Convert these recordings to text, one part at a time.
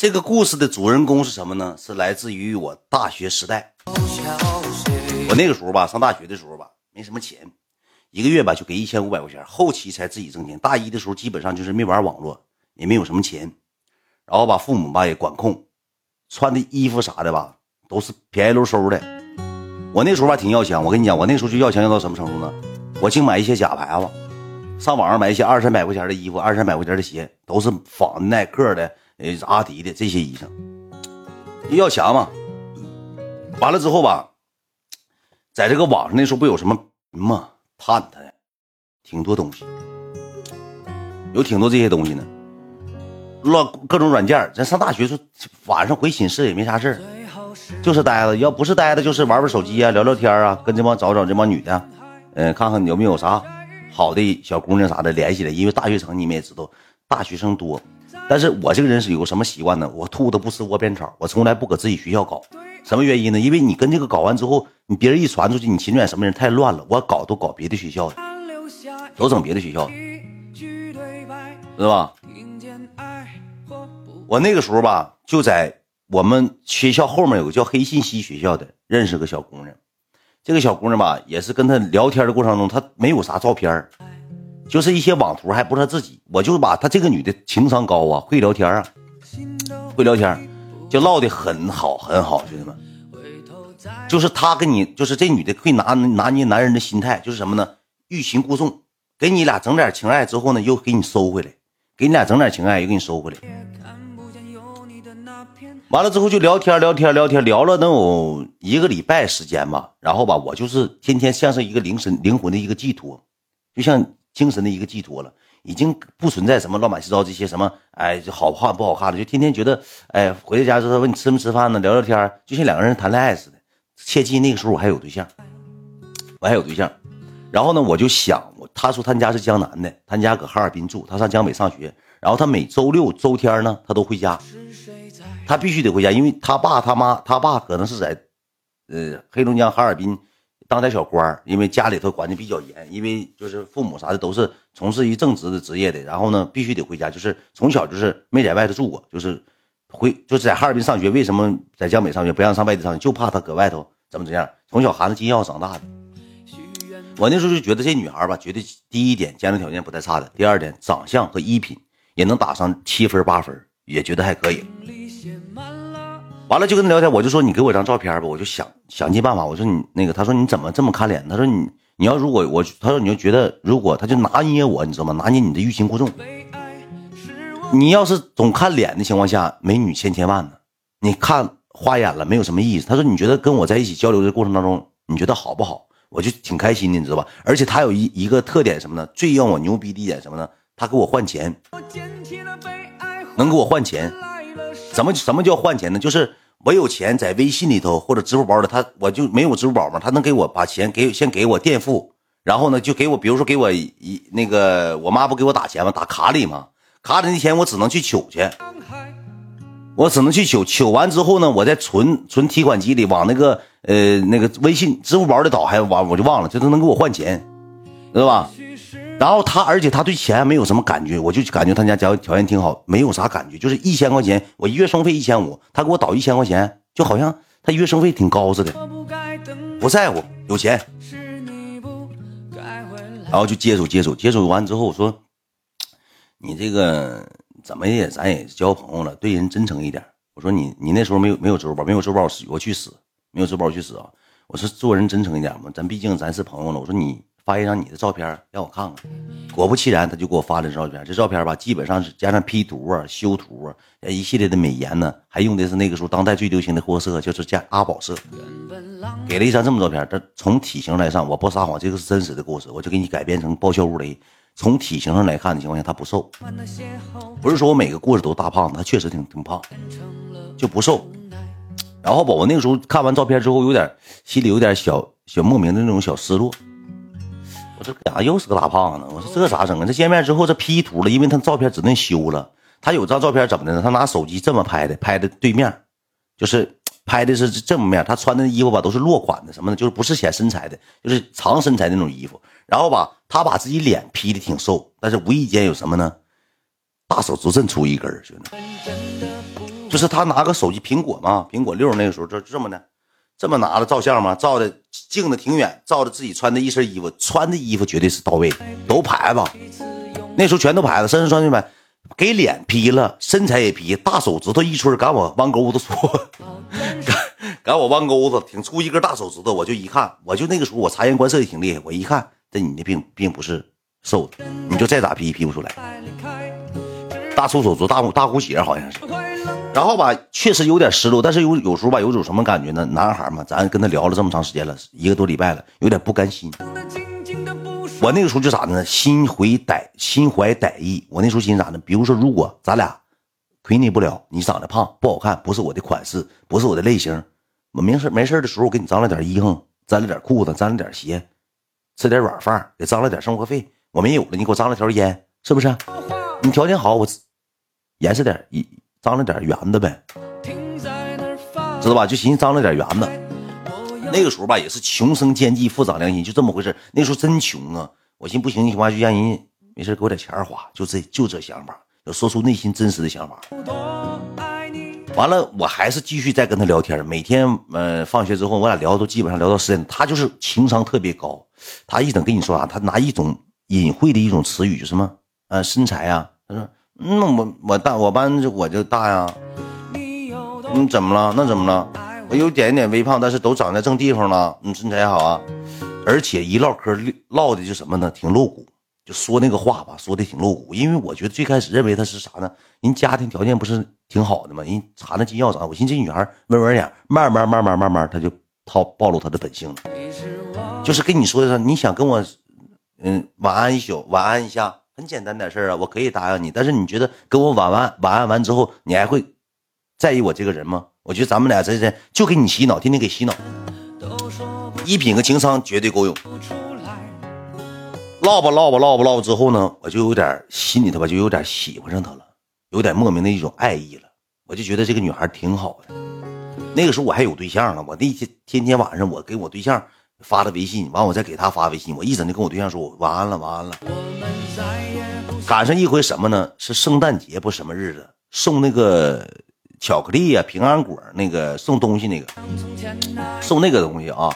这个故事的主人公是什么呢？是来自于我大学时代。我那个时候吧，上大学的时候吧，没什么钱，一个月吧就给一千五百块钱。后期才自己挣钱。大一的时候基本上就是没玩网络，也没有什么钱，然后吧父母吧也管控，穿的衣服啥的吧都是便宜溜收的。我那时候吧挺要强，我跟你讲，我那时候就要强要到什么程度呢？我净买一些假牌子，上网上买一些二三百块钱的衣服，二三百块钱的鞋，都是仿耐克的。呃，阿迪的这些衣裳，要强嘛？完了之后吧，在这个网上那时候不有什么嘛，探探，挺多东西，有挺多这些东西呢。乱各种软件咱上大学时候晚上回寝室也没啥事就是呆着。要不是呆着，就是玩玩手机啊，聊聊天啊，跟这帮找找这帮女的，嗯，看看有没有啥好的小姑娘啥的联系的。因为大学城你们也知道，大学生多。但是我这个人是有个什么习惯呢？我兔子不吃窝边草，我从来不搁自己学校搞。什么原因呢？因为你跟这个搞完之后，你别人一传出去，你秦远什么人太乱了。我搞都搞别的学校的，都整别的学校的，知道吧？我那个时候吧，就在我们学校后面有个叫黑信息学校的，认识个小姑娘。这个小姑娘吧，也是跟她聊天的过程中，她没有啥照片就是一些网图，还不是他自己，我就把他这个女的情商高啊，会聊天啊，会聊天，就唠的很好很好，兄弟们，就是他跟你，就是这女的会拿拿捏男人的心态，就是什么呢？欲擒故纵，给你俩整点情爱之后呢，又给你收回来，给你俩整点情爱又给你收回来，完了之后就聊天聊天聊天，聊了能有一个礼拜时间吧，然后吧，我就是天天像是一个灵神灵魂的一个寄托，就像。精神的一个寄托了，已经不存在什么乱七糟这些什么，哎，好看不好看的，就天天觉得，哎，回到家之后问你吃没吃饭呢，聊聊天，就像两个人谈恋爱似的。切记那个时候我还有对象，我还有对象。然后呢，我就想，我他说他家是江南的，他家搁哈尔滨住，他上江北上学，然后他每周六周天呢，他都回家，他必须得回家，因为他爸他妈，他爸可能是在，呃，黑龙江哈尔滨。当点小官因为家里头管的比较严，因为就是父母啥的都是从事于正职的职业的，然后呢必须得回家，就是从小就是没在外头住过，就是回就是在哈尔滨上学。为什么在江北上学不让上外地上学？就怕他搁外头怎么怎样。从小含着金钥匙长大的。我那时候就觉得这女孩吧，觉得第一点家庭条件不太差的，第二点长相和衣品也能打上七分八分，也觉得还可以。完了就跟他聊天，我就说你给我张照片吧，我就想想尽办法。我说你那个，他说你怎么这么看脸？他说你你要如果我，他说你就觉得如果他就拿捏我，你知道吗？拿捏你的欲擒故纵。你要是总看脸的情况下，美女千千万呢，你看花眼了没有什么意思。他说你觉得跟我在一起交流的过程当中，你觉得好不好？我就挺开心的，你知道吧？而且他有一一个特点什么呢？最让我牛逼的一点什么呢？他给我换钱，能给我换钱。怎么什么叫换钱呢？就是我有钱在微信里头或者支付宝里，他我就没有支付宝嘛，他能给我把钱给先给我垫付，然后呢就给我，比如说给我一那个我妈不给我打钱吗？打卡里吗？卡里那钱我只能去取去，我只能去取，取完之后呢，我再存存提款机里，往那个呃那个微信支付宝里倒，还往我就忘了，这都能给我换钱，知道吧？然后他，而且他对钱没有什么感觉，我就感觉他家家条件挺好，没有啥感觉，就是一千块钱，我一月生费一千五，他给我倒一千块钱，就好像他月生费挺高似的，不在乎，有钱。然后就接触接触接触完之后，我说，你这个怎么也咱也交朋友了，对人真诚一点。我说你你那时候没有没有支付宝，没有支付宝我去死，没有支付宝去死啊！我说做人真诚一点嘛，咱毕竟咱是朋友了。我说你。发一张你的照片让我看看，果不其然，他就给我发了这照片。这照片吧，基本上是加上 P 图啊、修图啊，一系列的美颜呢，还用的是那个时候当代最流行的货色，就是加阿宝色。给了一张这么照片，这从体型来上，我不撒谎，这个是真实的故事，我就给你改编成爆笑乌雷。从体型上来看的情况下，他不瘦，不是说我每个故事都大胖子，他确实挺挺胖，就不瘦。然后吧，我那个时候看完照片之后，有点心里有点小小莫名的那种小失落。我这咋又是个大胖子？我说这咋整啊？这见面之后这 P 图了，因为他照片只能修了。他有张照片怎么的呢？他拿手机这么拍的，拍的对面，就是拍的是正面。他穿的衣服吧都是落款的，什么的，就是不是显身材的，就是长身材那种衣服。然后吧，他把自己脸 P 的挺瘦，但是无意间有什么呢？大手指真出一根兄弟。就是他拿个手机苹果嘛，苹果六那个时候就这么的，这么拿着照相吗，照的镜子挺远，照着自己穿的一身衣服，穿的衣服绝对是到位，都牌子，那时候全都牌子，身上穿的牌，给脸 P 了，身材也 P，大手指头一吹，赶我弯钩子粗，赶我弯钩子，挺粗一根大手指头，我就一看，我就那个时候我察言观色也挺厉害，我一看这你的并并不是瘦的，你就再咋 P P 不出来，大粗手指，大大虎血好像是。然后吧，确实有点失落，但是有有时候吧，有种什么感觉呢？男孩嘛，咱跟他聊了这么长时间了，一个多礼拜了，有点不甘心。我那个时候就咋的呢？心怀歹心怀歹意。我那时候心咋呢？比如说，如果咱俩亏你不了，你长得胖不好看，不是我的款式，不是我的类型，我没事没事的时候，我给你张了点衣裳，沾了点裤子，沾了点鞋，吃点软饭，给张了点生活费。我没有了，你给我张了条烟，是不是？你条件好，我严实点一。张了点圆子呗，知道吧？就寻思张了点圆子。那个时候吧，也是穷生奸计，富长良心，就这么回事。那时候真穷啊！我寻不行的情况下，就让人没事给我点钱花，就这就这想法，要说出内心真实的想法。完了，我还是继续再跟他聊天。每天，呃，放学之后，我俩聊都基本上聊到十点。他就是情商特别高，他一整跟你说啥，他拿一种隐晦的一种词语，就什么，呃，身材啊，他说。那我我大我班我就大呀，你怎么了？那怎么了？我有点点微胖，但是都长在正地方了。你身材好啊，而且一唠嗑唠的就什么呢？挺露骨，就说那个话吧，说的挺露骨。因为我觉得最开始认为他是啥呢？人家庭条件不是挺好的吗？人查那金钥匙，我寻思这女孩温文点，慢慢慢慢慢慢，她就套暴露她的本性了。就是跟你说的，你想跟我嗯晚安一宿，晚安一下。很简单点事啊，我可以答应你，但是你觉得跟我晚安晚安完之后，你还会在意我这个人吗？我觉得咱们俩这这就给你洗脑，天天给洗脑，一品和情商绝对够用。唠吧唠吧唠吧唠吧之后呢，我就有点心里头吧，就有点喜欢上她了，有点莫名的一种爱意了。我就觉得这个女孩挺好的。那个时候我还有对象呢，我那天天天晚上我给我对象。发的微信，完我再给他发微信，我一整就跟我对象说，我晚安了，晚安了。赶上一回什么呢？是圣诞节不什么日子，送那个巧克力呀、平安果那个送东西那个，送那个东西啊。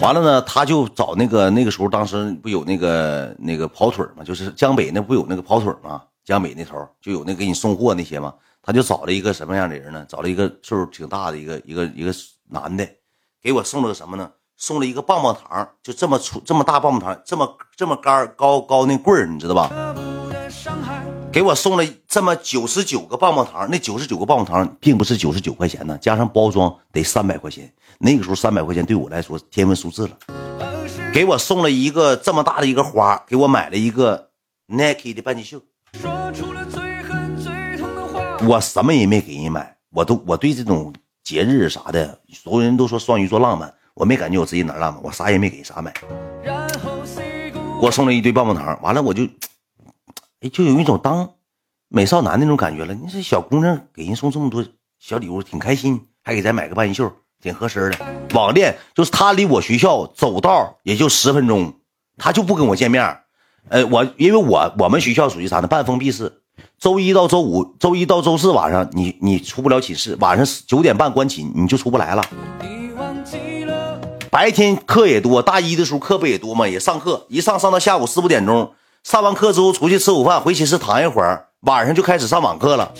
完了呢，他就找那个那个时候当时不有那个那个跑腿吗？就是江北那不有那个跑腿吗？江北那头就有那给你送货那些吗？他就找了一个什么样的人呢？找了一个岁数挺大的一个一个一个男的，给我送了个什么呢？送了一个棒棒糖，就这么粗这么大棒棒糖，这么这么杆高高那棍儿，你知道吧？给我送了这么九十九个棒棒糖，那九十九个棒棒糖并不是九十九块钱呢，加上包装得三百块钱。那个时候三百块钱对我来说天文数字了。给我送了一个这么大的一个花，给我买了一个 Nike 的半截袖。我什么也没给人买，我都我对这种节日啥的，所有人都说双鱼座浪漫。我没感觉我自己哪浪漫，我啥也没给啥买，给我送了一堆棒棒糖，完了我就，就有一种当美少男那种感觉了。你这小姑娘给人送这么多小礼物，挺开心，还给咱买个半袖，挺合身的。网恋就是他离我学校走道也就十分钟，他就不跟我见面。呃，我因为我我们学校属于啥呢？半封闭式，周一到周五，周一到周四晚上你你出不了寝室，晚上九点半关寝你就出不来了。白天课也多，大一的时候课不也多吗？也上课，一上上到下午四五点钟，上完课之后出去吃午饭，回寝室躺一会儿，晚上就开始上网课了。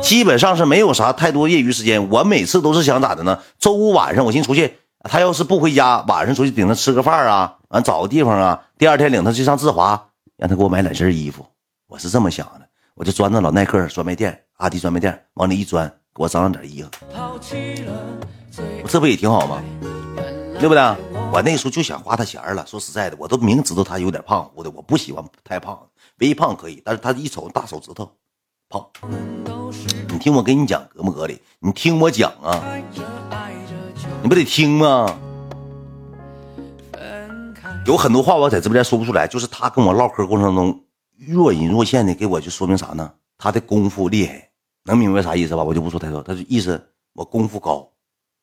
基本上是没有啥太多业余时间。我每次都是想咋的呢？周五晚上我寻出去，他要是不回家，晚上出去领他吃个饭啊，完找个地方啊，第二天领他去上志华，让他给我买两身衣服。我是这么想的，我就钻到老耐克专卖店、阿迪专卖店往里一钻，给我找上点衣服，我这不也挺好吗？对不对？我那时候就想花他钱了。说实在的，我都明知道他有点胖乎的，我不喜欢太胖，微胖可以，但是他一瞅大手指头，胖。你听我跟你讲，格不格里？你听我讲啊，你不得听吗？有很多话我在直播间说不出来，就是他跟我唠嗑过程中若隐若现的给我就说明啥呢？他的功夫厉害，能明白啥意思吧？我就不说太多，他就意思我功夫高，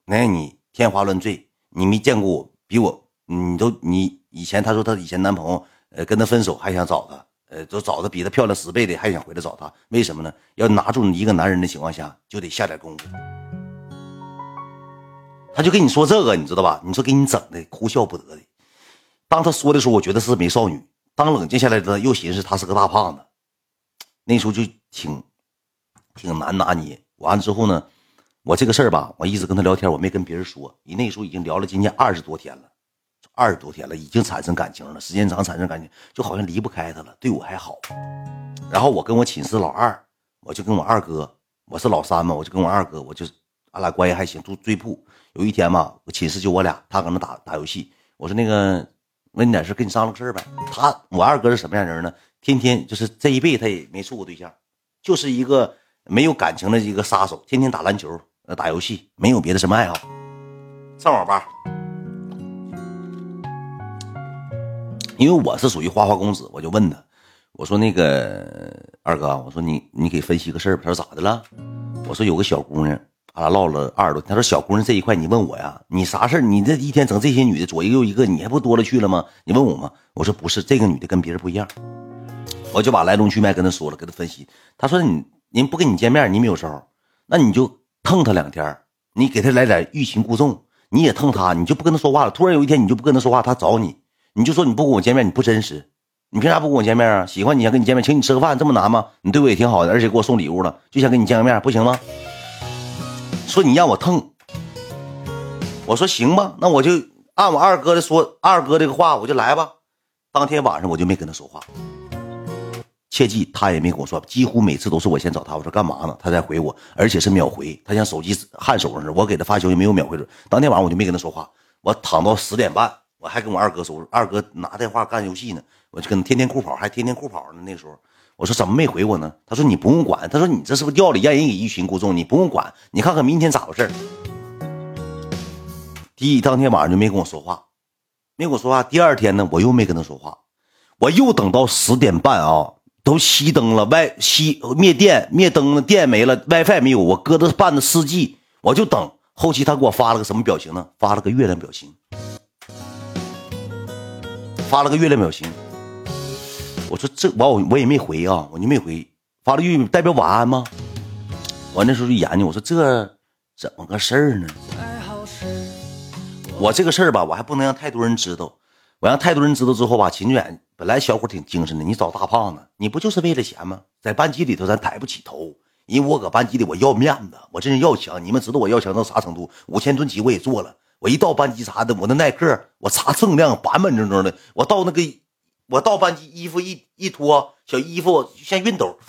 那你天花乱坠。你没见过我，比我，你都你以前她说她以前男朋友，呃，跟她分手还想找她，呃，都找的比她漂亮十倍的，还想回来找她，为什么呢？要拿住一个男人的情况下，就得下点功夫。他就跟你说这个，你知道吧？你说给你整的哭笑不得的。当他说的时候，我觉得是美少女；当冷静下来的，又寻思他是个大胖子。那时候就挺挺难拿捏。完了之后呢，我这个事儿吧，我一直跟他聊天，我没跟别人说。你那时候已经聊了今年二十多天了，二十多天了，已经产生感情了。时间长产生感情，就好像离不开他了，对我还好。然后我跟我寝室老二，我就跟我二哥，我是老三嘛，我就跟我二哥，我就俺俩关系还行，住醉铺。有一天嘛，我寝室就我俩，他搁那打打游戏。我说那个问你点事，跟你商量个事儿呗。他我二哥是什么样人呢？天天就是这一辈子他也没处过对象，就是一个没有感情的一个杀手，天天打篮球、呃打游戏，没有别的什么爱好。上网吧，因为我是属于花花公子，我就问他，我说那个二哥，我说你你给分析个事儿。他说咋的了？我说有个小姑娘。俺俩唠了二十多，他说：“小姑娘这一块，你问我呀？你啥事儿你这一天整这些女的左一个右一个，你还不多了去了吗？你问我吗？”我说：“不是，这个女的跟别人不一样。”我就把来龙去脉跟他说了，跟他分析。他说：“你人不跟你见面，你没有招，那你就蹭他两天，你给他来点欲擒故纵，你也蹭他，你就不跟他说话了。突然有一天，你就不跟他说话，他找你，你就说你不跟我见面，你不真实，你凭啥不跟我见面啊？喜欢你想跟你见面，请你吃个饭，这么难吗？你对我也挺好的，而且给我送礼物了，就想跟你见个面，不行吗？”说你让我蹭，我说行吧，那我就按我二哥的说，二哥这个话我就来吧。当天晚上我就没跟他说话，切记他也没跟我说，几乎每次都是我先找他，我说干嘛呢？他才回我，而且是秒回，他像手机焊手上似的。我给他发消息没有秒回准。当天晚上我就没跟他说话，我躺到十点半，我还跟我二哥说，二哥拿电话干游戏呢，我就跟他天天酷跑，还天天酷跑呢。那时候。我说怎么没回我呢？他说你不用管。他说你这是不是掉里让人给欲擒故纵？你不用管，你看看明天咋回事第一当天晚上就没跟我说话，没跟我说话。第二天呢，我又没跟他说话，我又等到十点半啊，都熄灯了，外熄灭电灭灯了，电没了，WiFi 没有，我搁着办的四 G，我就等。后期他给我发了个什么表情呢？发了个月亮表情，发了个月亮表情。我说这完我我也没回啊，我就没回，发了月代表晚安吗？我那时候就研究，我说这怎么个事儿呢？我这个事儿吧，我还不能让太多人知道。我让太多人知道之后吧，秦远本来小伙挺精神的，你找大胖子，你不就是为了钱吗？在班级里头咱抬不起头，因为我搁班级里我要面子，我这人要强。你们知道我要强到啥程度？五千吨级我也做了，我一到班级啥的，我那耐克我查锃亮板板正正的，我到那个。我到班级，衣服一一脱，小衣服像熨斗，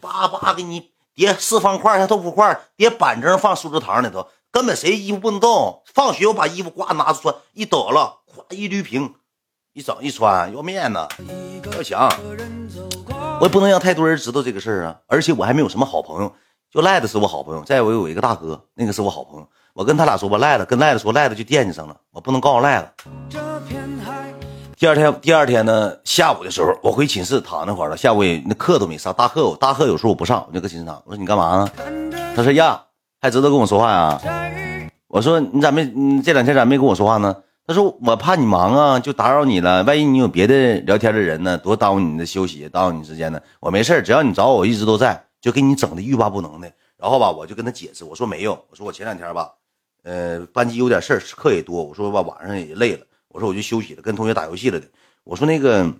叭叭给你叠四方块，像豆腐块，叠板正放梳子堂里头，根本谁衣服不能动。放学我把衣服呱拿出穿，一抖了，咵一捋平，一整一穿，要面子，要强。我也不能让太多人知道这个事儿啊，而且我还没有什么好朋友，就赖子是我好朋友。再我有一个大哥，那个是我好朋友，我跟他俩说吧，赖子跟赖子说，赖子就惦记上了，我不能告诉赖子。第二天，第二天呢，下午的时候，我回寝室躺那会儿了。下午也那课都没上，大课大课有时候我不上，我就搁寝室躺。我说你干嘛呢？他说呀，还知道跟我说话呀？我说你咋没？你这两天咋没跟我说话呢？他说我怕你忙啊，就打扰你了。万一你有别的聊天的人呢，多耽误你的休息，耽误你时间呢。我没事只要你找我，我一直都在，就给你整的欲罢不能的。然后吧，我就跟他解释，我说没有，我说我前两天吧，呃，班级有点事，课也多，我说吧晚上也累了。我说我就休息了，跟同学打游戏了的。我说那个，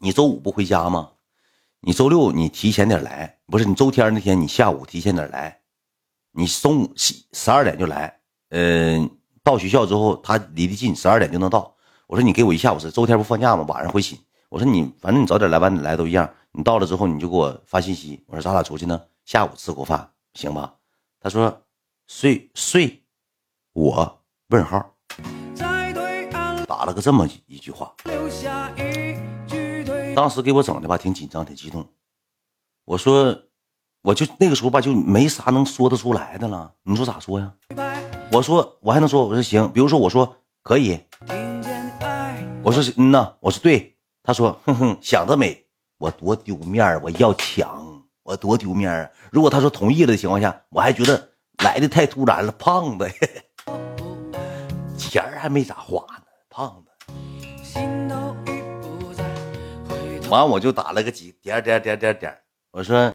你周五不回家吗？你周六你提前点来，不是你周天那天你下午提前点来，你中午十二点就来。嗯，到学校之后他离得近，十二点就能到。我说你给我一下午时，周天不放假吗？晚上回寝。我说你反正你早点来晚点来都一样。你到了之后你就给我发信息。我说咱俩出去呢，下午吃口饭行吧？他说睡睡我？问号。打了个这么一句话，当时给我整的吧，挺紧张，挺激动。我说，我就那个时候吧，就没啥能说得出来的了。你说咋说呀？我说，我还能说，我说行。比如说，我说可以。我说嗯呐，我说对。他说哼哼，想得美。我多丢面儿我要抢，我多丢面儿如果他说同意了的情况下，我还觉得来的太突然了，胖子，钱儿还没咋花呢。胖子，完我就打了个几点点点点点，我说。